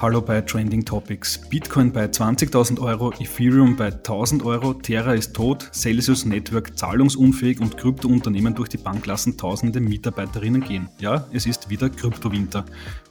Hallo bei Trending Topics. Bitcoin bei 20.000 Euro, Ethereum bei 1.000 Euro, Terra ist tot, Celsius Network zahlungsunfähig und Kryptounternehmen durch die Bank lassen tausende Mitarbeiterinnen gehen. Ja, es ist wieder Kryptowinter.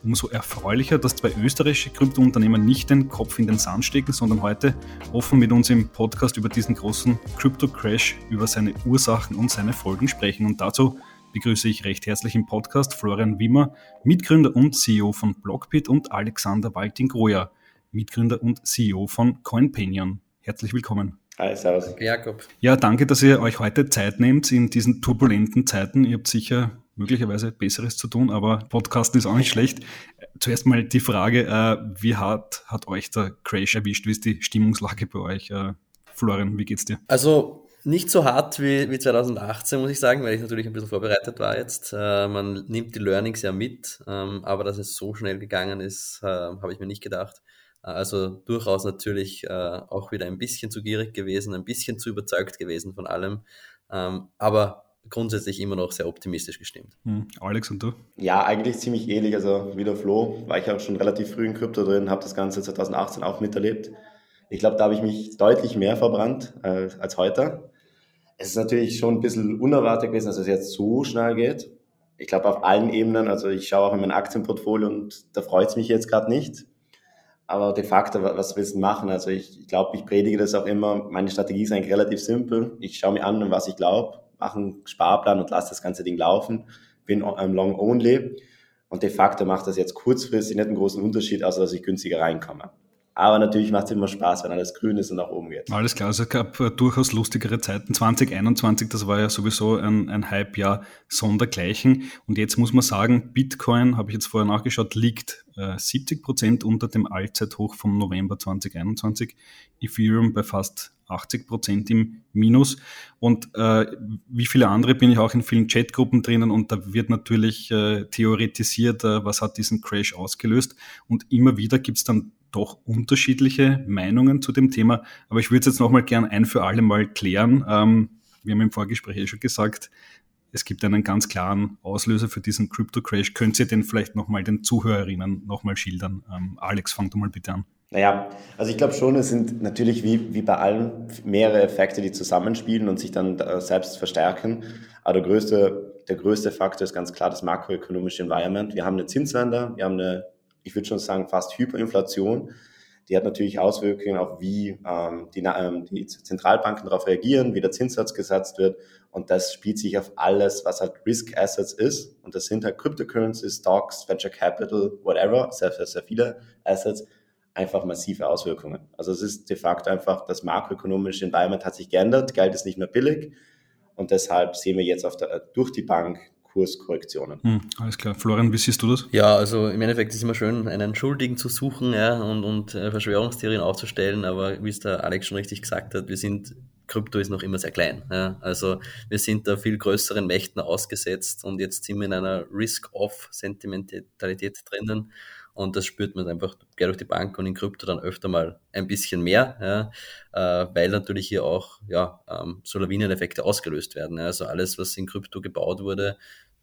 Umso erfreulicher, dass zwei österreichische Kryptounternehmen nicht den Kopf in den Sand stecken, sondern heute offen mit uns im Podcast über diesen großen Krypto-Crash, über seine Ursachen und seine Folgen sprechen. Und dazu begrüße ich recht herzlich im Podcast Florian Wimmer, Mitgründer und CEO von Blockbit und Alexander Walting-Groja, Mitgründer und CEO von CoinPenion. Herzlich willkommen. Hi, servus. Jakob. Ja, danke, dass ihr euch heute Zeit nehmt in diesen turbulenten Zeiten. Ihr habt sicher möglicherweise Besseres zu tun, aber Podcasten ist auch nicht schlecht. Zuerst mal die Frage, äh, wie hart hat euch der Crash erwischt? Wie ist die Stimmungslage bei euch? Äh, Florian, wie geht's dir? Also nicht so hart wie, wie 2018, muss ich sagen, weil ich natürlich ein bisschen vorbereitet war jetzt. Äh, man nimmt die Learnings ja mit, ähm, aber dass es so schnell gegangen ist, äh, habe ich mir nicht gedacht. Äh, also durchaus natürlich äh, auch wieder ein bisschen zu gierig gewesen, ein bisschen zu überzeugt gewesen von allem, ähm, aber grundsätzlich immer noch sehr optimistisch gestimmt. Hm. Alex und du? Ja, eigentlich ziemlich ähnlich. Also wie der Flo war ich auch schon relativ früh in Krypto drin, habe das Ganze 2018 auch miterlebt. Ich glaube, da habe ich mich deutlich mehr verbrannt äh, als heute. Es ist natürlich schon ein bisschen unerwartet gewesen, dass es jetzt so schnell geht. Ich glaube auf allen Ebenen, also ich schaue auch in mein Aktienportfolio und da freut es mich jetzt gerade nicht. Aber de facto, was willst du machen? Also ich, ich glaube, ich predige das auch immer. Meine Strategie ist eigentlich relativ simpel. Ich schaue mir an, was ich glaube, mache einen Sparplan und lasse das ganze Ding laufen. Bin ähm, long only. Und de facto macht das jetzt kurzfristig nicht einen großen Unterschied, außer dass ich günstiger reinkomme. Aber natürlich macht es immer Spaß, wenn alles grün ist und nach oben geht. Alles klar, also es gab äh, durchaus lustigere Zeiten. 2021, das war ja sowieso ein, ein Hype-Jahr sondergleichen. Und jetzt muss man sagen, Bitcoin, habe ich jetzt vorher nachgeschaut, liegt äh, 70 Prozent unter dem Allzeithoch vom November 2021. Ethereum bei fast 80 Prozent im Minus. Und äh, wie viele andere bin ich auch in vielen Chatgruppen drinnen und da wird natürlich äh, theoretisiert, äh, was hat diesen Crash ausgelöst. Und immer wieder gibt es dann doch unterschiedliche Meinungen zu dem Thema. Aber ich würde es jetzt nochmal gern ein für alle Mal klären. Ähm, wir haben im Vorgespräch eh schon gesagt, es gibt einen ganz klaren Auslöser für diesen Crypto-Crash. Könnt ihr den vielleicht nochmal den Zuhörerinnen nochmal schildern? Ähm, Alex, fang du mal bitte an. Naja, also ich glaube schon, es sind natürlich wie, wie bei allen mehrere Effekte, die zusammenspielen und sich dann äh, selbst verstärken. Aber der größte, der größte Faktor ist ganz klar das makroökonomische Environment. Wir haben eine Zinswende, wir haben eine ich würde schon sagen, fast Hyperinflation. Die hat natürlich Auswirkungen auf, wie ähm, die, ähm, die Zentralbanken darauf reagieren, wie der Zinssatz gesetzt wird. Und das spielt sich auf alles, was halt Risk Assets ist. Und das sind halt Cryptocurrencies, Stocks, Venture Capital, whatever, sehr, sehr, sehr viele Assets, einfach massive Auswirkungen. Also es ist de facto einfach, das makroökonomische Environment hat sich geändert, Geld ist nicht mehr billig. Und deshalb sehen wir jetzt der, durch die Bank Kurskorrektionen. Hm, alles klar. Florian, wie siehst du das? Ja, also im Endeffekt ist es immer schön, einen Schuldigen zu suchen ja, und, und äh, Verschwörungstheorien aufzustellen, aber wie es der Alex schon richtig gesagt hat, wir sind, Krypto ist noch immer sehr klein. Ja. Also wir sind da viel größeren Mächten ausgesetzt und jetzt sind wir in einer Risk-Off-Sentimentalität drinnen. Und das spürt man einfach quer durch die Bank und in Krypto dann öfter mal ein bisschen mehr, ja, äh, weil natürlich hier auch ja, ähm, so Lawineneffekte ausgelöst werden. Ja. Also alles, was in Krypto gebaut wurde,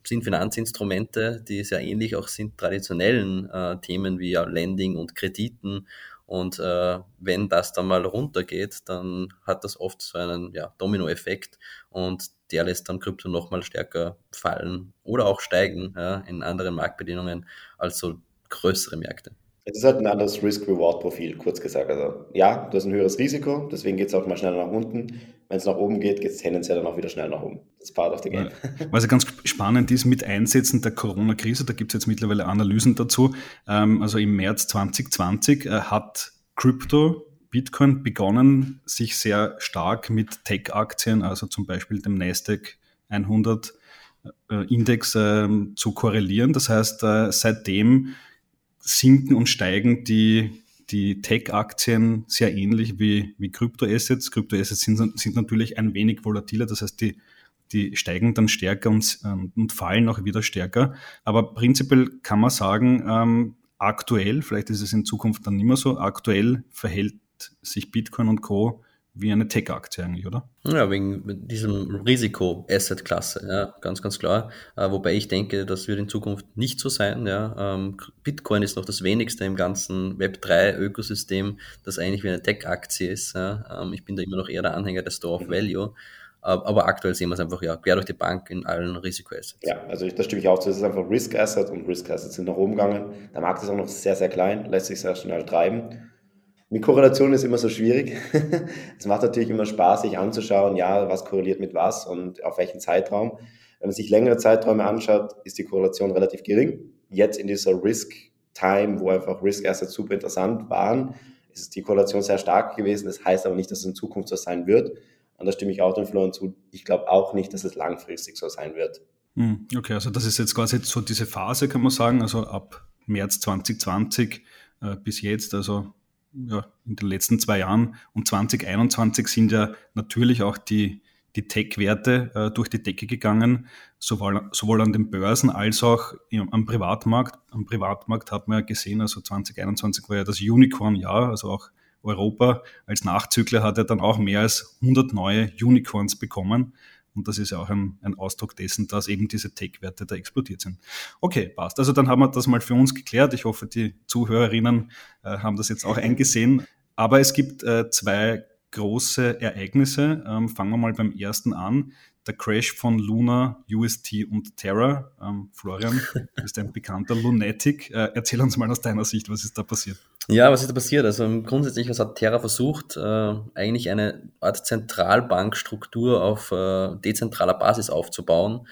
sind Finanzinstrumente, die sehr ähnlich auch sind traditionellen äh, Themen wie Lending und Krediten. Und äh, wenn das dann mal runtergeht, dann hat das oft so einen ja, Dominoeffekt und der lässt dann Krypto nochmal stärker fallen oder auch steigen ja, in anderen Marktbedingungen als so größere Märkte. Es ist halt ein anderes Risk-Reward-Profil, kurz gesagt. Also ja, du hast ein höheres Risiko, deswegen geht es auch mal schneller nach unten. Wenn es nach oben geht, geht es tendenziell dann auch wieder schnell nach oben. Das ist part of the game. Was ja ganz spannend ist, mit Einsätzen der Corona-Krise, da gibt es jetzt mittlerweile Analysen dazu. Ähm, also im März 2020 äh, hat Crypto, Bitcoin begonnen, sich sehr stark mit Tech-Aktien, also zum Beispiel dem Nasdaq 100 äh, Index ähm, zu korrelieren. Das heißt, äh, seitdem sinken und steigen die, die Tech-Aktien sehr ähnlich wie, wie Kryptoassets. Kryptoassets sind, sind natürlich ein wenig volatiler, das heißt, die, die steigen dann stärker und, ähm, und fallen auch wieder stärker. Aber prinzipiell kann man sagen, ähm, aktuell, vielleicht ist es in Zukunft dann nicht mehr so, aktuell verhält sich Bitcoin und Co. wie eine Tech-Aktie eigentlich, oder? Ja, wegen diesem Risiko-Asset-Klasse, ja, ganz, ganz klar. Äh, wobei ich denke, das wird in Zukunft nicht so sein. Ja. Ähm, Bitcoin ist noch das wenigste im ganzen Web3-Ökosystem, das eigentlich wie eine Tech-Aktie ist. Ja. Ähm, ich bin da immer noch eher der Anhänger der Store of Value. Aber aktuell sehen wir es einfach ja quer durch die Bank in allen Risikoassets. Ja, also da stimme ich auch zu. Es ist einfach Risk Asset und Risk Assets sind nach oben gegangen. Der Markt ist auch noch sehr, sehr klein, lässt sich sehr schnell treiben. Mit Korrelation ist immer so schwierig. es macht natürlich immer Spaß, sich anzuschauen, ja, was korreliert mit was und auf welchen Zeitraum. Wenn man sich längere Zeiträume anschaut, ist die Korrelation relativ gering. Jetzt in dieser Risk Time, wo einfach Risk Assets super interessant waren, ist die Korrelation sehr stark gewesen. Das heißt aber nicht, dass es in Zukunft so sein wird. Und da stimme ich auch dem Florian zu. Ich glaube auch nicht, dass es langfristig so sein wird. Hm, okay, also das ist jetzt quasi so diese Phase, kann man sagen, also ab März 2020 äh, bis jetzt, also ja, in den letzten zwei Jahren und 2021 sind ja natürlich auch die, die Tech-Werte äh, durch die Decke gegangen, sowohl, sowohl an den Börsen als auch im, am Privatmarkt. Am Privatmarkt hat man ja gesehen, also 2021 war ja das Unicorn-Jahr, also auch Europa als Nachzügler hat er dann auch mehr als 100 neue Unicorns bekommen. Und das ist ja auch ein, ein Ausdruck dessen, dass eben diese Tech-Werte da explodiert sind. Okay, passt. Also dann haben wir das mal für uns geklärt. Ich hoffe, die Zuhörerinnen äh, haben das jetzt auch eingesehen. Aber es gibt äh, zwei große Ereignisse. Ähm, fangen wir mal beim ersten an der Crash von Luna, UST und Terra. Ähm, Florian, du bist ein bekannter Lunatic. Äh, erzähl uns mal aus deiner Sicht, was ist da passiert? Ja, was ist da passiert? Also grundsätzlich, was hat Terra versucht? Äh, eigentlich eine Art Zentralbankstruktur auf äh, dezentraler Basis aufzubauen.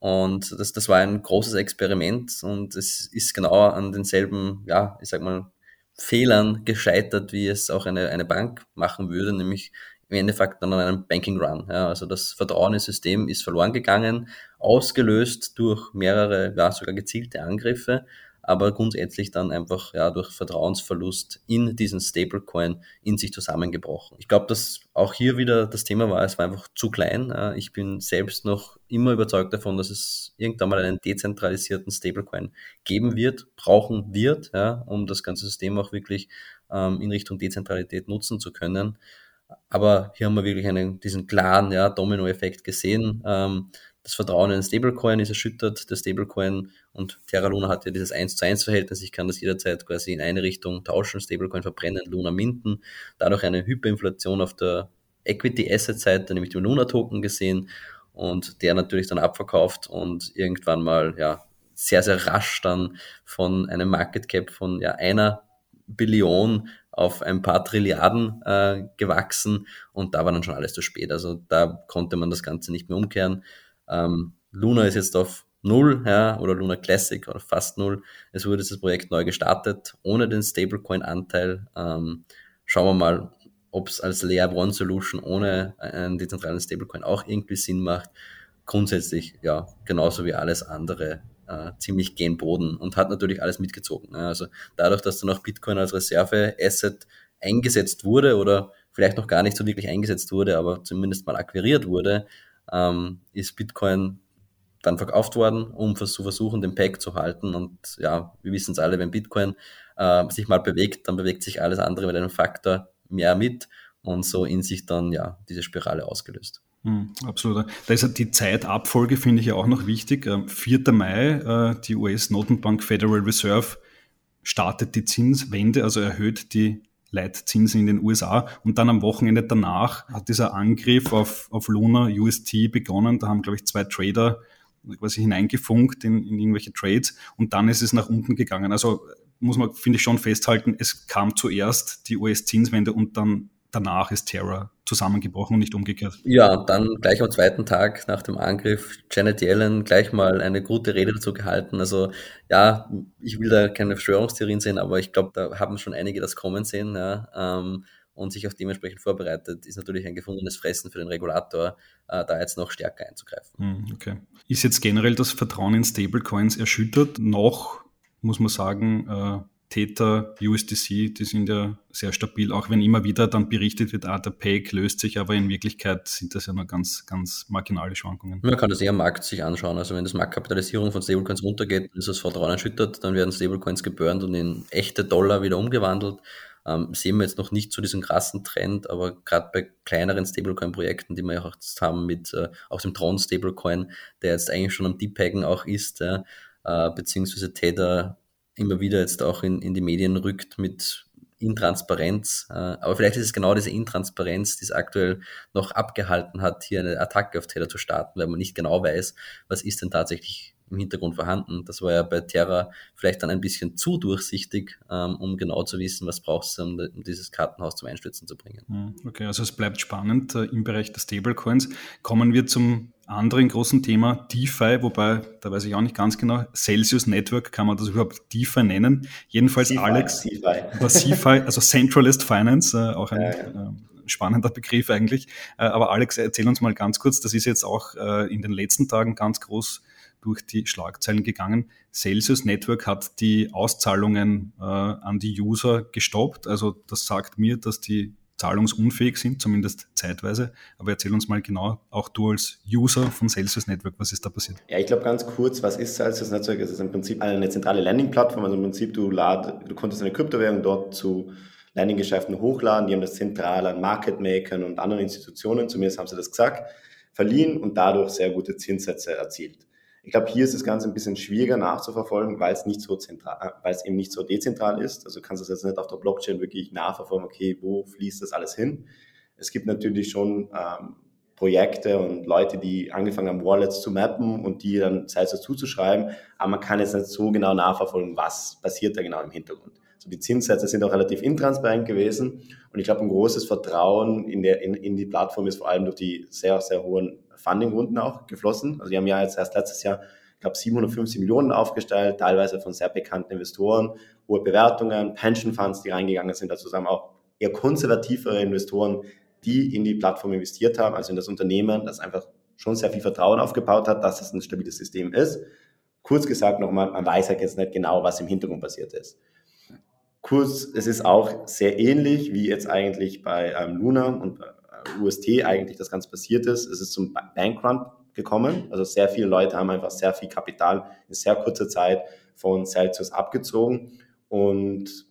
Und das, das war ein großes Experiment und es ist genau an denselben, ja, ich sag mal, Fehlern gescheitert, wie es auch eine, eine Bank machen würde, nämlich im Endeffekt dann an einem Banking Run. Ja, also das Vertrauen ins System ist verloren gegangen, ausgelöst durch mehrere, ja, sogar gezielte Angriffe, aber grundsätzlich dann einfach ja, durch Vertrauensverlust in diesen Stablecoin in sich zusammengebrochen. Ich glaube, dass auch hier wieder das Thema war, es war einfach zu klein. Ich bin selbst noch immer überzeugt davon, dass es irgendwann mal einen dezentralisierten Stablecoin geben wird, brauchen wird, ja, um das ganze System auch wirklich ähm, in Richtung Dezentralität nutzen zu können. Aber hier haben wir wirklich einen, diesen klaren ja, Domino-Effekt gesehen. Ähm, das Vertrauen in den Stablecoin ist erschüttert. Der Stablecoin und Terra Luna hat ja dieses 1 zu 1 Verhältnis. Ich kann das jederzeit quasi in eine Richtung tauschen, Stablecoin verbrennen, Luna minden. Dadurch eine Hyperinflation auf der Equity Asset Seite, nämlich dem Luna Token gesehen und der natürlich dann abverkauft und irgendwann mal ja sehr, sehr rasch dann von einem Market Cap von ja einer Billion auf ein paar Trilliarden äh, gewachsen und da war dann schon alles zu spät. Also da konnte man das Ganze nicht mehr umkehren. Ähm, Luna ist jetzt auf null, ja, oder Luna Classic oder fast null. Es wurde das Projekt neu gestartet, ohne den Stablecoin-Anteil. Ähm, schauen wir mal, ob es als Layer One Solution ohne einen dezentralen Stablecoin auch irgendwie Sinn macht. Grundsätzlich, ja, genauso wie alles andere äh, ziemlich gen Boden und hat natürlich alles mitgezogen. Ne? Also dadurch, dass dann auch Bitcoin als Reserve-Asset eingesetzt wurde oder vielleicht noch gar nicht so wirklich eingesetzt wurde, aber zumindest mal akquiriert wurde, ähm, ist Bitcoin dann verkauft worden, um zu versuchen, den Pack zu halten. Und ja, wir wissen es alle, wenn Bitcoin äh, sich mal bewegt, dann bewegt sich alles andere mit einem Faktor mehr mit und so in sich dann ja diese Spirale ausgelöst. Mhm, absolut. Da ist die Zeitabfolge, finde ich ja auch noch wichtig. 4. Ähm, Mai, äh, die US-Notenbank Federal Reserve startet die Zinswende, also erhöht die Leitzinsen in den USA. Und dann am Wochenende danach hat dieser Angriff auf, auf Luna UST begonnen. Da haben, glaube ich, zwei Trader quasi hineingefunkt in, in irgendwelche Trades und dann ist es nach unten gegangen. Also muss man, finde ich, schon festhalten, es kam zuerst die US-Zinswende und dann danach ist Terra zusammengebrochen und nicht umgekehrt. Ja, dann gleich am zweiten Tag nach dem Angriff Janet Yellen gleich mal eine gute Rede dazu gehalten. Also ja, ich will da keine Verschwörungstheorien sehen, aber ich glaube, da haben schon einige das kommen sehen. Ja, ähm, und sich auch dementsprechend vorbereitet, ist natürlich ein gefundenes Fressen für den Regulator, äh, da jetzt noch stärker einzugreifen. Hm, okay. Ist jetzt generell das Vertrauen in Stablecoins erschüttert? Noch, muss man sagen, äh, Täter, USDC, die sind ja sehr stabil, auch wenn immer wieder dann berichtet wird, ah, der Peg löst sich, aber in Wirklichkeit sind das ja nur ganz, ganz marginale Schwankungen. Man kann das eher am Markt sich anschauen. Also wenn das Marktkapitalisierung von Stablecoins runtergeht, ist das Vertrauen erschüttert, dann werden Stablecoins geburnt und in echte Dollar wieder umgewandelt. ähm, sehen wir jetzt noch nicht zu so diesem krassen Trend, aber gerade bei kleineren Stablecoin-Projekten, die wir ja auch jetzt haben mit äh, auch dem Tron Stablecoin, der jetzt eigentlich schon am Deepaggen auch ist, äh, beziehungsweise Tether immer wieder jetzt auch in, in die Medien rückt mit Intransparenz. Äh, aber vielleicht ist es genau diese Intransparenz, die es aktuell noch abgehalten hat, hier eine Attacke auf Tether zu starten, weil man nicht genau weiß, was ist denn tatsächlich im Hintergrund vorhanden. Das war ja bei Terra vielleicht dann ein bisschen zu durchsichtig, ähm, um genau zu wissen, was brauchst du, um, um dieses Kartenhaus zum Einstürzen zu bringen. Hm, okay, also es bleibt spannend äh, im Bereich der Stablecoins. Kommen wir zum anderen großen Thema, DeFi, wobei, da weiß ich auch nicht ganz genau, Celsius Network, kann man das überhaupt DeFi nennen? Jedenfalls CFI, Alex, CFI. oder CFI, also Centralist Finance, äh, auch ein ja, ja. Äh, spannender Begriff eigentlich. Äh, aber Alex, erzähl uns mal ganz kurz, das ist jetzt auch äh, in den letzten Tagen ganz groß durch die Schlagzeilen gegangen. Celsius Network hat die Auszahlungen äh, an die User gestoppt. Also das sagt mir, dass die zahlungsunfähig sind, zumindest zeitweise. Aber erzähl uns mal genau, auch du als User von Celsius Network, was ist da passiert? Ja, ich glaube ganz kurz, was ist Celsius Network? Es ist im Prinzip eine zentrale Landing-Plattform. Also im Prinzip, du, lad, du konntest eine Kryptowährung dort zu Landing-Geschäften hochladen. Die haben das zentral an Market Makern und anderen Institutionen, zumindest haben sie das gesagt, verliehen und dadurch sehr gute Zinssätze erzielt. Ich glaube, hier ist das Ganze ein bisschen schwieriger nachzuverfolgen, weil es nicht so zentral, äh, weil es eben nicht so dezentral ist. Also kannst du es jetzt nicht auf der Blockchain wirklich nachverfolgen, okay, wo fließt das alles hin? Es gibt natürlich schon ähm, Projekte und Leute, die angefangen haben, Wallets zu mappen und die dann Salesforce zuzuschreiben, aber man kann jetzt nicht so genau nachverfolgen, was passiert da genau im Hintergrund. Also die Zinssätze sind auch relativ intransparent gewesen und ich glaube, ein großes Vertrauen in, der, in, in die Plattform ist vor allem durch die sehr, sehr hohen Funding-Runden auch geflossen. Also die haben ja jetzt erst letztes Jahr, ich glaube, 750 Millionen aufgestellt, teilweise von sehr bekannten Investoren, hohe Bewertungen, Pension Funds, die reingegangen sind, also zusammen auch eher konservativere Investoren, die in die Plattform investiert haben, also in das Unternehmen, das einfach schon sehr viel Vertrauen aufgebaut hat, dass es ein stabiles System ist. Kurz gesagt nochmal, man weiß halt jetzt nicht genau, was im Hintergrund passiert ist. Kurz, es ist auch sehr ähnlich wie jetzt eigentlich bei ähm, Luna und UST eigentlich das Ganze passiert ist. Es ist zum Bankrun gekommen. Also sehr viele Leute haben einfach sehr viel Kapital in sehr kurzer Zeit von Celsius abgezogen. Und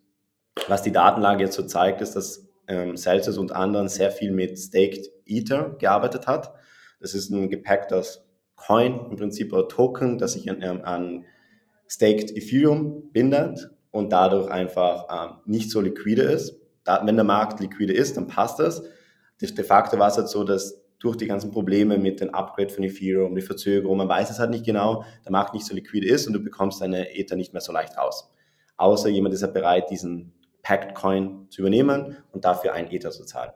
was die Datenlage jetzt so zeigt, ist, dass ähm, Celsius unter anderem sehr viel mit Staked Ether gearbeitet hat. Das ist ein gepacktes Coin, im Prinzip ein Token, das sich an, ähm, an Staked Ethereum bindet und dadurch einfach ähm, nicht so liquide ist. Da, wenn der Markt liquide ist, dann passt das de facto war es halt so, dass durch die ganzen Probleme mit dem Upgrade von Ethereum, die Verzögerung, man weiß es halt nicht genau, der Markt nicht so liquide ist und du bekommst deine Ether nicht mehr so leicht raus. Außer jemand ist ja halt bereit, diesen Packed Coin zu übernehmen und dafür ein Ether zu zahlen.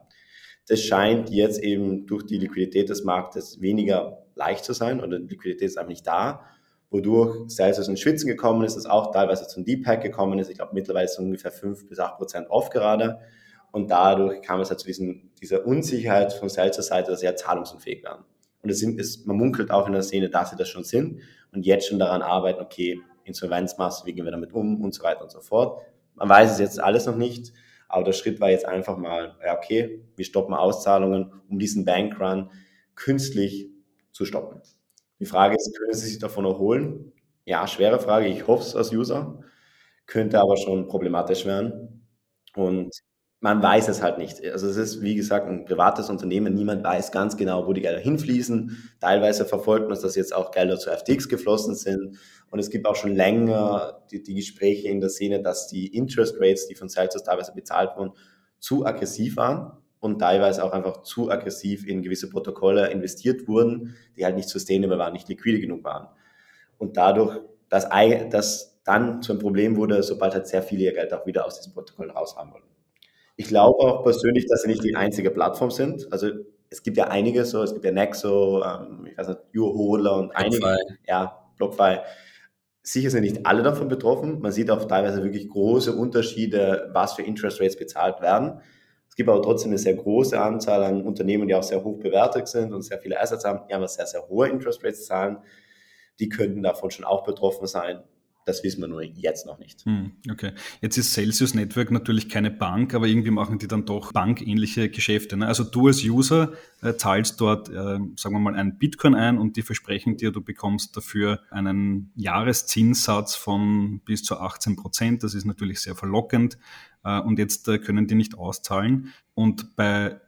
Das scheint jetzt eben durch die Liquidität des Marktes weniger leicht zu sein oder die Liquidität ist einfach nicht da, wodurch Celsius in Schwitzen gekommen ist, das auch teilweise zum Deep Pack gekommen ist. Ich glaube, mittlerweile ist es ungefähr 5 bis 8 Prozent off gerade. Und dadurch kam es halt zu diesen, dieser Unsicherheit von Seltzer Seite, dass sie ja zahlungsunfähig waren. Und es sind, es, man munkelt auch in der Szene, dass sie das schon sind und jetzt schon daran arbeiten, okay, Insolvenzmasse, wie gehen wir damit um und so weiter und so fort. Man weiß es jetzt alles noch nicht, aber der Schritt war jetzt einfach mal, ja, okay, wir stoppen Auszahlungen, um diesen Bankrun künstlich zu stoppen. Die Frage ist, können Sie sich davon erholen? Ja, schwere Frage. Ich hoffe es als User. Könnte aber schon problematisch werden. Und man weiß es halt nicht. Also es ist, wie gesagt, ein privates Unternehmen. Niemand weiß ganz genau, wo die Gelder hinfließen. Teilweise verfolgt man, dass jetzt auch Gelder zu FTX geflossen sind. Und es gibt auch schon länger die, die Gespräche in der Szene, dass die Interest Rates, die von Celsius teilweise bezahlt wurden, zu aggressiv waren und teilweise auch einfach zu aggressiv in gewisse Protokolle investiert wurden, die halt nicht sustainable waren, nicht liquide genug waren. Und dadurch, dass das dann zu einem Problem wurde, sobald halt sehr viele ihr Geld auch wieder aus diesen Protokollen raushaben wollten. Ich glaube auch persönlich, dass sie nicht die einzige Plattform sind. Also es gibt ja einige so, es gibt ja Nexo, ähm, ich weiß nicht, Uhodler und einige, BlockFi. ja, BlockFi. Sicher sind nicht alle davon betroffen. Man sieht auch teilweise wirklich große Unterschiede, was für Interest Rates bezahlt werden. Es gibt aber trotzdem eine sehr große Anzahl an Unternehmen, die auch sehr hoch bewertet sind und sehr viele Assets haben, die haben sehr, sehr hohe Interest Rates zahlen. Die könnten davon schon auch betroffen sein. Das wissen wir nur jetzt noch nicht. Hm, okay. Jetzt ist Celsius Network natürlich keine Bank, aber irgendwie machen die dann doch bankähnliche Geschäfte. Ne? Also du als User äh, zahlst dort, äh, sagen wir mal, einen Bitcoin ein und die versprechen dir, du bekommst dafür einen Jahreszinssatz von bis zu 18 Prozent. Das ist natürlich sehr verlockend. Äh, und jetzt äh, können die nicht auszahlen. Und bei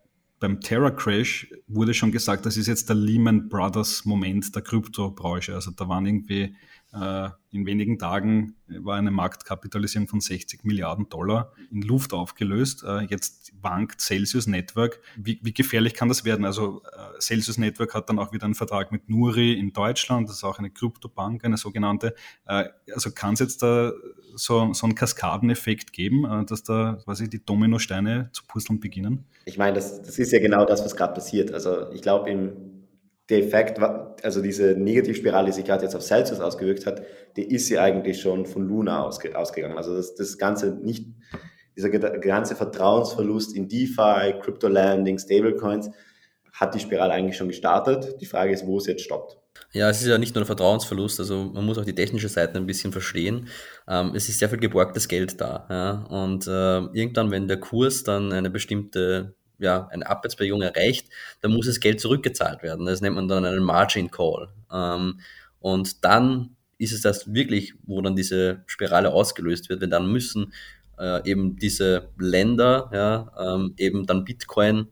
beim Terra Crash wurde schon gesagt, das ist jetzt der Lehman Brothers Moment der Kryptobranche. Also da waren irgendwie in wenigen Tagen war eine Marktkapitalisierung von 60 Milliarden Dollar in Luft aufgelöst. Äh, jetzt wankt Celsius Network. Wie, wie, gefährlich kann das werden? Also äh, Celsius Network hat dann auch wieder einen Vertrag mit Nuri in Deutschland. Das ist auch eine Kryptobank, eine sogenannte. Also kann es jetzt da so, so einen Kaskadeneffekt geben, dass da quasi die Dominosteine zu puzzeln beginnen? Ich meine, das, das ist ja genau das, was gerade passiert. Also ich glaube, im der Effekt, also diese Negativspirale, die sich gerade jetzt auf Celsius ausgewirkt hat, die ist ja eigentlich schon von Luna ausge, ausgegangen. Also das, das Ganze nicht, dieser ganze Vertrauensverlust in DeFi, Crypto Landing, Stablecoins, hat die Spirale eigentlich schon gestartet. Die Frage ist, wo es jetzt stoppt. Ja, es ist ja nicht nur ein Vertrauensverlust, also man muss auch die technische Seite ein bisschen verstehen. Ähm, es ist sehr viel geborgtes Geld da. Ja? Und äh, irgendwann, wenn der Kurs dann eine bestimmte ja, eine Abwärtsbewegung erreicht, dann muss das Geld zurückgezahlt werden. Das nennt man dann einen Margin Call. Ähm, und dann ist es das wirklich, wo dann diese Spirale ausgelöst wird, wenn dann müssen äh, eben diese Länder ja, ähm, eben dann Bitcoin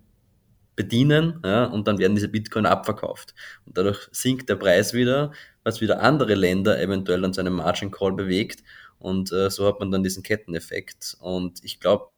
bedienen ja, und dann werden diese Bitcoin abverkauft. Und dadurch sinkt der Preis wieder, was wieder andere Länder eventuell dann zu einem Margin Call bewegt. Und äh, so hat man dann diesen Ketteneffekt. Und ich glaube,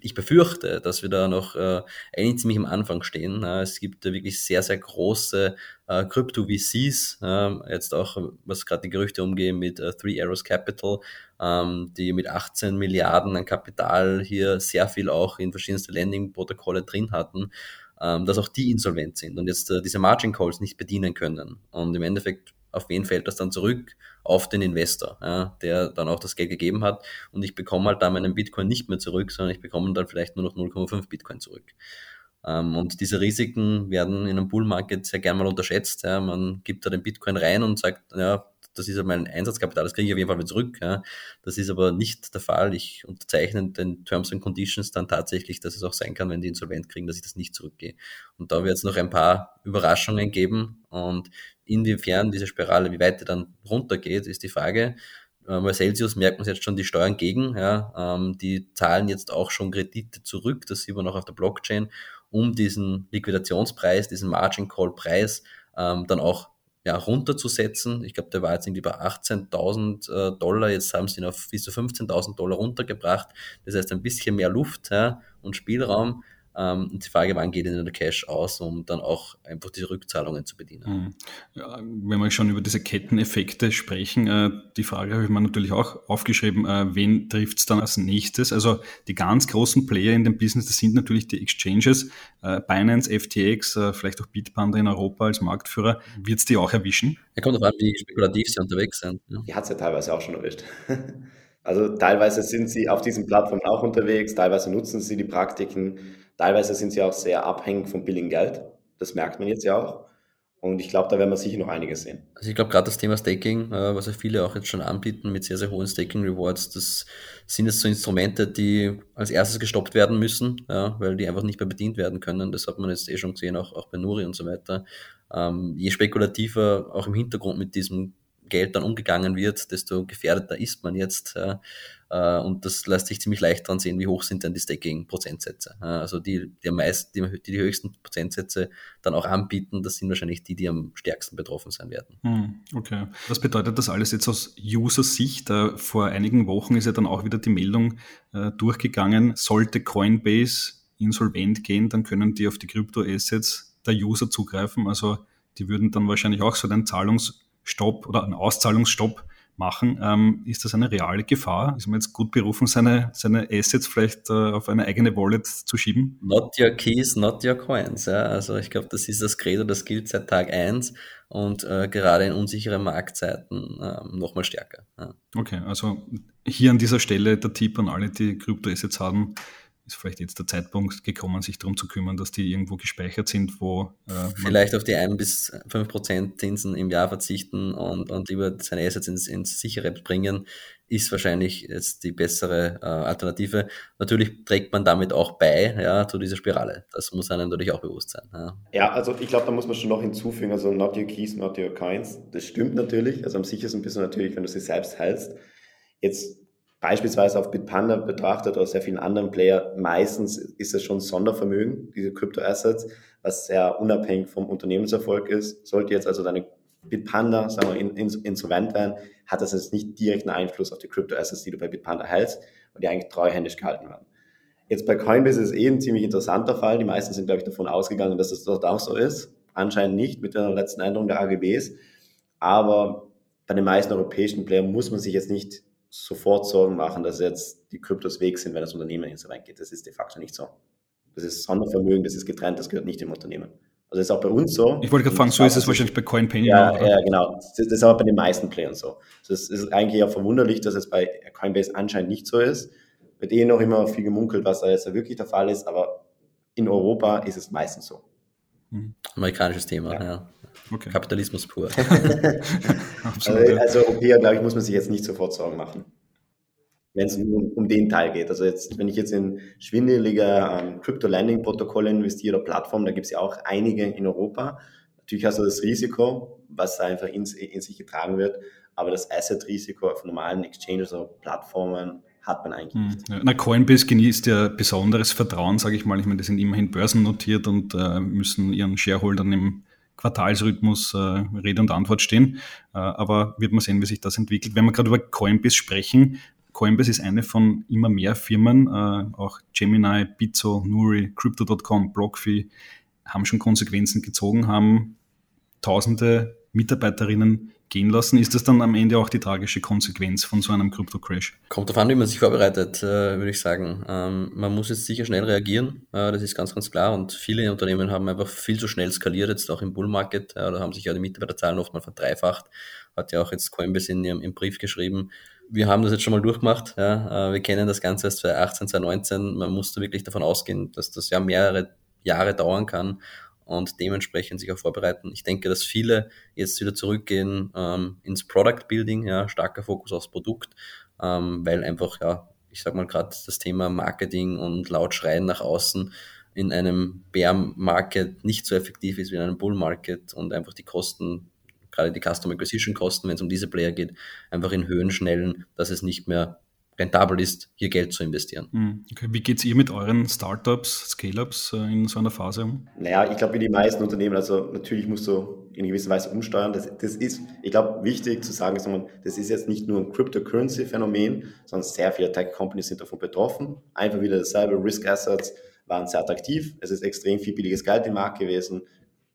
ich befürchte, dass wir da noch äh, eigentlich ziemlich am Anfang stehen. Äh, es gibt äh, wirklich sehr, sehr große Crypto-VCs, äh, jetzt auch, was gerade die Gerüchte umgehen mit äh, Three Arrows Capital, ähm, die mit 18 Milliarden an Kapital hier sehr viel auch in verschiedenste Landing-Protokolle drin hatten, ähm, dass auch die insolvent sind und jetzt äh, diese Margin Calls nicht bedienen können. Und im Endeffekt auf wen fällt das dann zurück? Auf den Investor, ja, der dann auch das Geld gegeben hat und ich bekomme halt da meinen Bitcoin nicht mehr zurück, sondern ich bekomme dann vielleicht nur noch 0,5 Bitcoin zurück. Ähm, und diese Risiken werden in einem Bull-Market sehr gern mal unterschätzt. Ja. Man gibt da den Bitcoin rein und sagt, ja, das ist ja mein Einsatzkapital, das kriege ich auf jeden Fall wieder zurück. Ja. Das ist aber nicht der Fall. Ich unterzeichne den Terms and Conditions dann tatsächlich, dass es auch sein kann, wenn die insolvent kriegen, dass ich das nicht zurückgehe. Und da wird es noch ein paar Überraschungen geben. Und inwiefern diese Spirale, wie weit die dann runtergeht, ist die Frage. Äh, bei Celsius merkt man jetzt schon die Steuern gegen. Ja. Ähm, die zahlen jetzt auch schon Kredite zurück, das sieht man auch auf der Blockchain, um diesen Liquidationspreis, diesen Margin Call Preis ähm, dann auch ja, runterzusetzen. Ich glaube, der war jetzt irgendwie bei 18.000 äh, Dollar, jetzt haben sie ihn auf bis zu 15.000 Dollar runtergebracht. Das heißt, ein bisschen mehr Luft ja, und Spielraum. Ähm, und die Frage, wann geht denn der Cash aus, um dann auch einfach diese Rückzahlungen zu bedienen. Mhm. Ja, wenn wir schon über diese Ketteneffekte sprechen, äh, die Frage habe ich mir natürlich auch aufgeschrieben, äh, wen trifft es dann als nächstes? Also die ganz großen Player in dem Business, das sind natürlich die Exchanges, äh, Binance, FTX, äh, vielleicht auch Bitpanda in Europa als Marktführer. Wird es die auch erwischen? Ja, kommt darauf an, wie spekulativ sie unterwegs sind. Ja. Die hat es ja teilweise auch schon erwischt. Also teilweise sind sie auf diesen Plattformen auch unterwegs, teilweise nutzen sie die Praktiken, teilweise sind sie auch sehr abhängig vom Billigen Geld. Das merkt man jetzt ja auch. Und ich glaube, da werden wir sicher noch einiges sehen. Also ich glaube, gerade das Thema Staking, äh, was ja viele auch jetzt schon anbieten mit sehr, sehr hohen Staking-Rewards, das sind jetzt so Instrumente, die als erstes gestoppt werden müssen, ja, weil die einfach nicht mehr bedient werden können. Das hat man jetzt eh schon gesehen, auch, auch bei Nuri und so weiter. Ähm, je spekulativer auch im Hintergrund mit diesem Geld dann umgegangen wird, desto gefährdeter ist man jetzt. Äh, und das lässt sich ziemlich leicht dran sehen, wie hoch sind denn die Staking-Prozentsätze. also die, die am die, die, die höchsten Prozentsätze dann auch anbieten, das sind wahrscheinlich die, die am stärksten betroffen sein werden. Hm, okay. Was bedeutet das alles jetzt aus User-Sicht? Äh, vor einigen Wochen ist ja dann auch wieder die Meldung äh, durchgegangen, sollte Coinbase insolvent gehen, dann können die auf die Krypto-Assets der User zugreifen. Also die würden dann wahrscheinlich auch so den Zahlungs- Stopp oder einen Auszahlungsstopp machen. Ähm, ist das eine reale Gefahr? Ist man jetzt gut berufen, seine, seine Assets vielleicht äh, auf eine eigene Wallet zu schieben? Not your keys, not your coins. Ja. Also ich glaube, das ist das Credo, das gilt seit Tag eins und äh, gerade in unsicheren Marktzeiten äh, nochmal stärker. Ja. Okay, also hier an dieser Stelle der Tipp an alle, die Kryptoassets haben, ist vielleicht jetzt der Zeitpunkt gekommen, sich darum zu kümmern, dass die irgendwo gespeichert sind, wo äh, vielleicht auf die 1 bis 5 Prozent Zinsen im Jahr verzichten und, und lieber seine Assets ins, ins sichere bringen, ist wahrscheinlich jetzt die bessere äh, Alternative. Natürlich trägt man damit auch bei ja, zu dieser Spirale. Das muss einem natürlich auch bewusst sein. Ja, ja also ich glaube, da muss man schon noch hinzufügen, also not your keys, not your coins. Das stimmt natürlich. Also am sichersten bist du natürlich, wenn du sie selbst hältst. Jetzt beispielsweise auf Bitpanda betrachtet oder sehr vielen anderen Player, meistens ist es schon Sondervermögen, diese Crypto-Assets, was sehr unabhängig vom Unternehmenserfolg ist. Sollte jetzt also deine Bitpanda, sagen wir, in, in, insolvent werden, hat das jetzt nicht direkt einen Einfluss auf die Crypto-Assets, die du bei Bitpanda hältst und die eigentlich treuhändisch gehalten werden. Jetzt bei Coinbase ist es eh ein ziemlich interessanter Fall. Die meisten sind, glaube ich, davon ausgegangen, dass das dort auch so ist. Anscheinend nicht mit der letzten Änderung der AGBs. Aber bei den meisten europäischen Playern muss man sich jetzt nicht sofort Sorgen machen, dass jetzt die Kryptos weg sind, wenn das Unternehmen insolvent geht. Das ist de facto nicht so. Das ist Sondervermögen, das ist getrennt, das gehört nicht dem Unternehmen. Also das ist auch bei uns so. Ich wollte gerade fragen, so ist es wahrscheinlich bei CoinPenny. Ja, auch, ja, genau. Das ist aber bei den meisten Playern so. Also es ist eigentlich auch verwunderlich, dass es bei Coinbase anscheinend nicht so ist. Wird eh noch immer viel gemunkelt, was da jetzt wirklich der Fall ist, aber in Europa ist es meistens so. Mhm. Amerikanisches Thema, ja. ja. Okay. Kapitalismus pur. also, also OPA, glaube ich, muss man sich jetzt nicht sofort Sorgen machen, wenn es um, um, den Teil geht. Also jetzt, wenn ich jetzt in schwindelige ähm, Crypto-Landing-Protokolle investiere oder Plattformen, da gibt es ja auch einige in Europa. Natürlich hast du das Risiko, was einfach in, in sich getragen wird, aber das Asset-Risiko auf normalen Exchanges oder Plattformen hat man eigentlich nicht. Hm, ja, na, Coinbase genießt ja besonderes Vertrauen, sage ich mal. Ich meine, die sind immerhin börsennotiert und äh, müssen ihren Shareholdern im Quartalsrhythmus äh, Rede und Antwort stehen. Äh, aber wird man sehen, wie sich das entwickelt. Wenn wir gerade über Coinbase sprechen, Coinbase ist eine von immer mehr Firmen, äh, auch Gemini, Bizzo, Nuri, Crypto.com, BlockFi haben schon Konsequenzen gezogen, haben tausende Mitarbeiterinnen gehen lassen. Ist das dann am Ende auch die tragische Konsequenz von so einem Krypto-Crash? Kommt darauf an, wie man sich vorbereitet, äh, würde ich sagen. Ähm, man muss jetzt sicher schnell reagieren, äh, das ist ganz, ganz klar. Und viele Unternehmen haben einfach viel zu schnell skaliert, jetzt auch im Bull-Market. Da haben sich ja die Mitarbeiterzahlen oft mal verdreifacht. Hat ja auch jetzt Coinbase in ihrem Brief geschrieben. Wir haben das jetzt schon mal durchgemacht. Ja. Äh, wir kennen das Ganze erst 2018, 2019. Man musste wirklich davon ausgehen, dass das ja mehrere Jahre dauern kann und dementsprechend sich auch vorbereiten. Ich denke, dass viele jetzt wieder zurückgehen ähm, ins Product Building, ja, starker Fokus aufs Produkt, ähm, weil einfach, ja, ich sag mal gerade das Thema Marketing und laut schreien nach außen in einem Bear Market nicht so effektiv ist wie in einem Bull Market und einfach die Kosten, gerade die Customer Acquisition Kosten, wenn es um diese Player geht, einfach in Höhen schnellen, dass es nicht mehr rentabel ist, hier Geld zu investieren. Hm, okay. Wie geht es ihr mit euren Startups, Scale-Ups äh, in so einer Phase um? Naja, ich glaube, wie die meisten Unternehmen, also natürlich musst du in gewisser Weise umsteuern. Das, das ist, ich glaube, wichtig zu sagen, das ist jetzt nicht nur ein Cryptocurrency-Phänomen, sondern sehr viele Tech-Companies sind davon betroffen. Einfach wieder dasselbe, Risk-Assets waren sehr attraktiv. Es ist extrem viel billiges Geld im Markt gewesen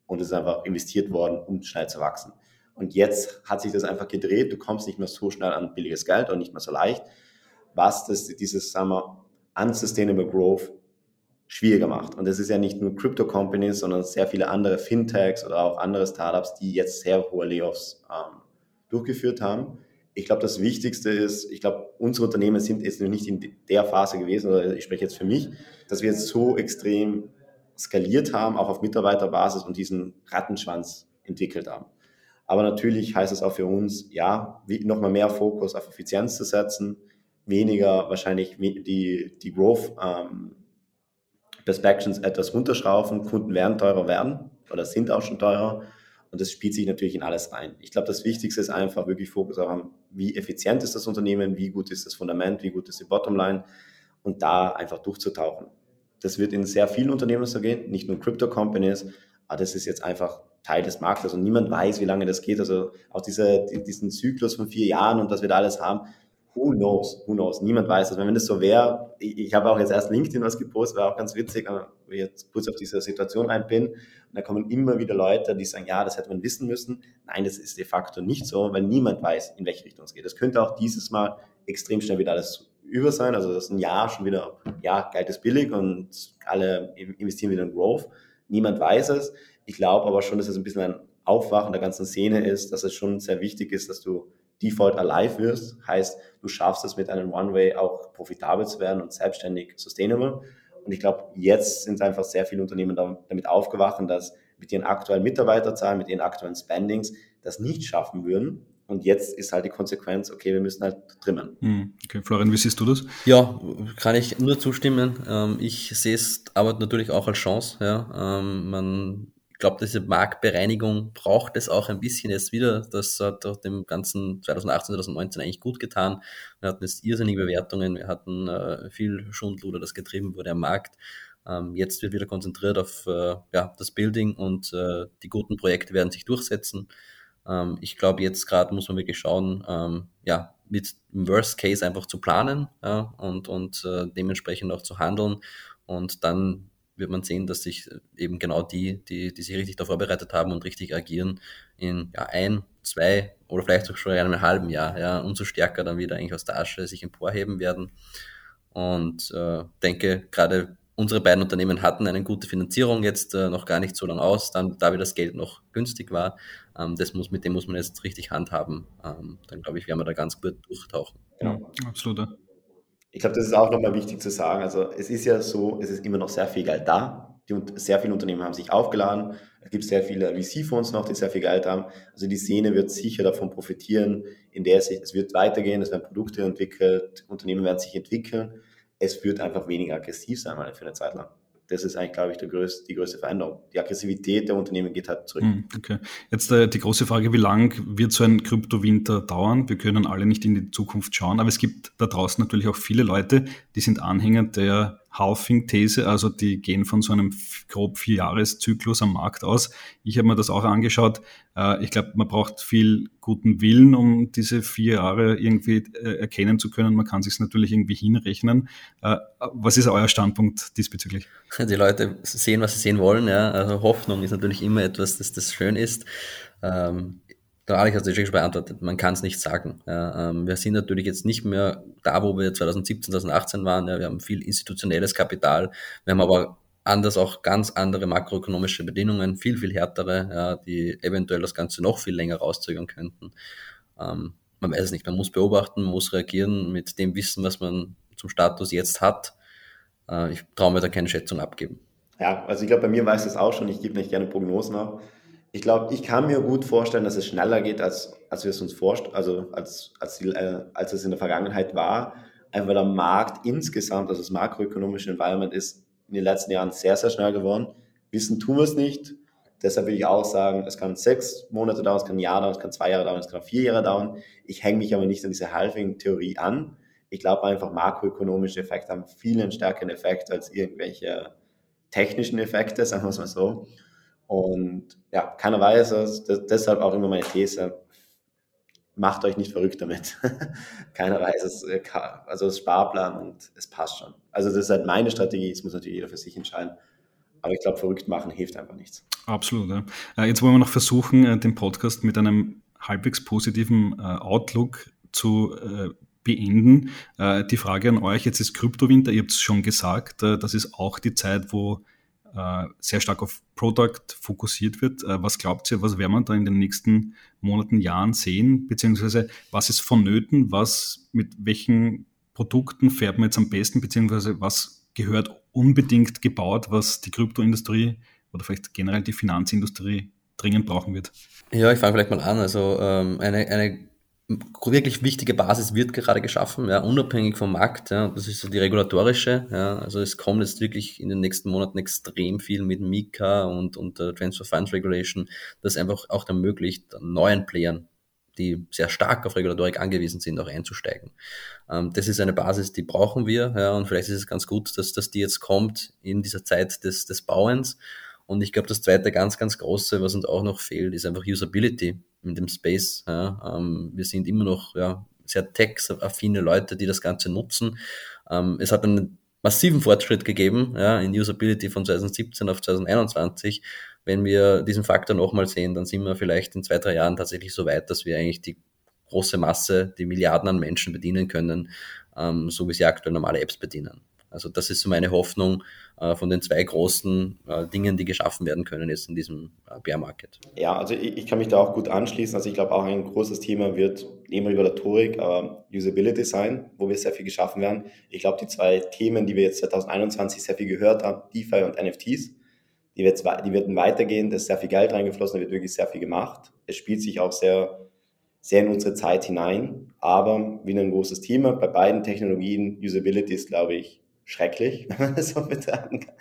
und es ist einfach investiert worden, um schnell zu wachsen. Und jetzt hat sich das einfach gedreht. Du kommst nicht mehr so schnell an billiges Geld und nicht mehr so leicht was das, dieses, sagen wir, unsustainable growth schwieriger macht. Und das ist ja nicht nur Crypto-Companies, sondern sehr viele andere Fintechs oder auch andere Startups, die jetzt sehr hohe Layoffs ähm, durchgeführt haben. Ich glaube, das Wichtigste ist, ich glaube, unsere Unternehmen sind jetzt noch nicht in der Phase gewesen, oder ich spreche jetzt für mich, dass wir jetzt so extrem skaliert haben, auch auf Mitarbeiterbasis und diesen Rattenschwanz entwickelt haben. Aber natürlich heißt es auch für uns, ja, nochmal mehr Fokus auf Effizienz zu setzen, weniger wahrscheinlich die, die Growth ähm, Perspectives etwas runterschrauben. Kunden werden teurer werden oder sind auch schon teurer. Und das spielt sich natürlich in alles rein. Ich glaube, das Wichtigste ist einfach wirklich Fokus auf haben, wie effizient ist das Unternehmen, wie gut ist das Fundament, wie gut ist die Bottomline und da einfach durchzutauchen. Das wird in sehr vielen Unternehmen so gehen, nicht nur Crypto-Companies, aber das ist jetzt einfach Teil des Marktes und niemand weiß, wie lange das geht. Also auch diese, diesen Zyklus von vier Jahren und dass wir da alles haben, who knows, who knows, niemand weiß das. Wenn das so wäre, ich, ich habe auch jetzt erst LinkedIn was gepostet, war auch ganz witzig, wenn ich jetzt kurz auf diese Situation rein bin und da kommen immer wieder Leute, die sagen, ja, das hätte man wissen müssen. Nein, das ist de facto nicht so, weil niemand weiß, in welche Richtung es geht. Das könnte auch dieses Mal extrem schnell wieder alles über sein, also das ist ein Jahr schon wieder, ja, Geld ist billig und alle investieren wieder in Growth. Niemand weiß es. Ich glaube aber schon, dass es ein bisschen ein Aufwachen der ganzen Szene ist, dass es schon sehr wichtig ist, dass du Default alive wirst, heißt, du schaffst es mit einem One-Way auch profitabel zu werden und selbstständig sustainable. Und ich glaube, jetzt sind einfach sehr viele Unternehmen damit aufgewacht, dass mit ihren aktuellen Mitarbeiterzahlen, mit ihren aktuellen Spendings das nicht schaffen würden. Und jetzt ist halt die Konsequenz, okay, wir müssen halt trimmen. Hm, okay, Florian, wie siehst du das? Ja, kann ich nur zustimmen. Ähm, ich sehe es aber natürlich auch als Chance. Ja. Ähm, man glaube, diese Marktbereinigung braucht es auch ein bisschen jetzt wieder. Das hat auch dem ganzen 2018, 2019 eigentlich gut getan. Wir hatten jetzt irrsinnige Bewertungen, wir hatten äh, viel Schundluder, das getrieben wurde am Markt. Ähm, jetzt wird wieder konzentriert auf äh, ja, das Building und äh, die guten Projekte werden sich durchsetzen. Ähm, ich glaube, jetzt gerade muss man wirklich schauen, ähm, ja, mit im Worst Case einfach zu planen ja, und, und äh, dementsprechend auch zu handeln und dann wird man sehen, dass sich eben genau die, die, die sich richtig darauf vorbereitet haben und richtig agieren, in ja, ein, zwei oder vielleicht auch schon in einem halben Jahr, ja, umso stärker dann wieder eigentlich aus der Asche sich emporheben werden. Und äh, denke, gerade unsere beiden Unternehmen hatten eine gute Finanzierung jetzt äh, noch gar nicht so lange aus, dann, da wie das Geld noch günstig war. Ähm, das muss, mit dem muss man jetzt richtig handhaben. Ähm, dann glaube ich, werden wir da ganz gut durchtauchen. Ja, absolut. Ich glaube, das ist auch nochmal wichtig zu sagen. Also es ist ja so, es ist immer noch sehr viel Geld da. Die, sehr viele Unternehmen haben sich aufgeladen. Es gibt sehr viele VC-Fonds noch, die sehr viel Geld haben. Also die Szene wird sicher davon profitieren, in der es, es wird weitergehen, es werden Produkte entwickelt, Unternehmen werden sich entwickeln. Es wird einfach weniger aggressiv sein, mal für eine Zeit lang das ist eigentlich, glaube ich, größte, die größte Veränderung. Die Aggressivität der Unternehmen geht halt zurück. Hm, okay. Jetzt äh, die große Frage, wie lang wird so ein Kryptowinter dauern? Wir können alle nicht in die Zukunft schauen, aber es gibt da draußen natürlich auch viele Leute, die sind Anhänger der Halving-These, also die gehen von so einem grob Vierjahreszyklus am Markt aus. Ich habe mir das auch angeschaut. Äh, ich glaube, man braucht viel guten Willen, um diese vier Jahre irgendwie äh, erkennen zu können. Man kann sich natürlich irgendwie hinrechnen. Äh, was ist euer Standpunkt diesbezüglich? Die Leute sehen, was sie sehen wollen. Ja. Also Hoffnung ist natürlich immer etwas, das, das schön ist. Ähm, der Alex hat es schon beantwortet, man kann es nicht sagen. Ja, ähm, wir sind natürlich jetzt nicht mehr da, wo wir 2017, 2018 waren. Ja, wir haben viel institutionelles Kapital, wir haben aber anders auch ganz andere makroökonomische Bedingungen, viel, viel härtere, ja, die eventuell das Ganze noch viel länger rauszögern könnten. Ähm, man weiß es nicht, man muss beobachten, man muss reagieren mit dem Wissen, was man zum Status jetzt hat. Äh, ich traue mir da keine Schätzung abgeben. Ja, also ich glaube, bei mir weiß es auch schon, ich gebe nicht gerne Prognosen ab ich glaube, ich kann mir gut vorstellen, dass es schneller geht, als, als wir es uns vorstellen, also als, als, die, äh, als es in der Vergangenheit war. Einfach der Markt insgesamt, also das makroökonomische Environment ist in den letzten Jahren sehr, sehr schnell geworden. Wissen tun wir es nicht. Deshalb will ich auch sagen, es kann sechs Monate dauern, es kann ein Jahr dauern, es kann zwei Jahre dauern, es kann vier Jahre dauern. Ich hänge mich aber nicht an diese Halving-Theorie an. Ich glaube einfach, makroökonomische Effekte haben viel einen stärkeren Effekt als irgendwelche technischen Effekte, sagen wir es mal so. Und ja, keiner weiß es. Deshalb auch immer meine These, macht euch nicht verrückt damit. keiner weiß es. Äh, also das Sparplan und es passt schon. Also das ist halt meine Strategie, das muss natürlich jeder für sich entscheiden. Aber ich glaube, verrückt machen hilft einfach nichts. Absolut. Ja. Äh, jetzt wollen wir noch versuchen, äh, den Podcast mit einem halbwegs positiven Outlook zu beenden. Die Frage an euch, jetzt ist Kryptowinter, ihr habt es schon gesagt, das ist auch die Zeit, wo sehr stark auf Product fokussiert wird. Äh, was glaubt ihr, was werden wir da in den nächsten Monaten, Jahren sehen? Beziehungsweise was ist vonnöten? Was, mit welchen Produkten fährt man jetzt am besten? Beziehungsweise was gehört unbedingt gebaut, was die Kryptoindustrie oder vielleicht generell die Finanzindustrie dringend brauchen wird? Ja, ich fange vielleicht mal an. Also ähm, eine, eine wirklich wichtige Basis wird gerade geschaffen, ja, unabhängig vom Markt. Ja, das ist so die regulatorische. Ja, also es kommt jetzt wirklich in den nächsten Monaten extrem viel mit Mika und, und der Transfer Funds Regulation, das einfach auch ermöglicht, neuen Playern, die sehr stark auf Regulatorik angewiesen sind, auch einzusteigen. Ähm, das ist eine Basis, die brauchen wir. Ja, und vielleicht ist es ganz gut, dass, dass die jetzt kommt in dieser Zeit des, des Bauens. Und ich glaube, das zweite ganz, ganz große, was uns auch noch fehlt, ist einfach Usability in dem Space. Ja. Ähm, wir sind immer noch ja, sehr tech-affine Leute, die das Ganze nutzen. Ähm, es hat einen massiven Fortschritt gegeben ja, in Usability von 2017 auf 2021. Wenn wir diesen Faktor nochmal sehen, dann sind wir vielleicht in zwei, drei Jahren tatsächlich so weit, dass wir eigentlich die große Masse, die Milliarden an Menschen bedienen können, ähm, so wie sie aktuell normale Apps bedienen. Also das ist so meine Hoffnung äh, von den zwei großen äh, Dingen, die geschaffen werden können jetzt in diesem äh, Bear Market. Ja, also ich, ich, kann mich da auch gut anschließen. Also ich glaube auch ein großes Thema wird neben Regulatorik aber Usability sein, wo wir sehr viel geschaffen werden. Ich glaube, die zwei Themen, die wir jetzt 2021 sehr viel gehört haben, DeFi und NFTs, die, wird, die werden weitergehen, da ist sehr viel Geld reingeflossen, da wird wirklich sehr viel gemacht. Es spielt sich auch sehr, sehr in unsere Zeit hinein, aber wie ein großes Thema. Bei beiden Technologien, Usability ist, glaube ich, schrecklich, wenn man das so betrachten kann.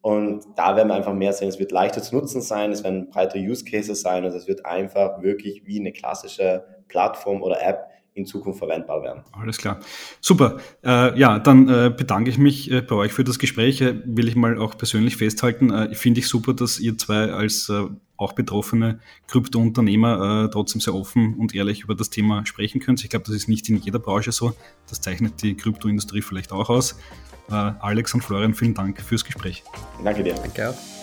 Und da werden wir einfach mehr sehen, es wird leichter zu nutzen sein, es werden breitere Use Cases sein und es wird einfach wirklich wie eine klassische Plattform oder App in Zukunft verwendbar werden. Alles klar. Super. Äh, ja, dann äh, bedanke ich mich äh, bei euch für das Gespräch. Äh, will ich mal auch persönlich festhalten. Äh, Finde ich super, dass ihr zwei als äh, auch betroffene Kryptounternehmer trotzdem sehr offen und ehrlich über das Thema sprechen könnt. Ich glaube, das ist nicht in jeder Branche so. Das zeichnet die Kryptoindustrie vielleicht auch aus. Alex und Florian, vielen Dank fürs Gespräch. Danke dir. Danke auch.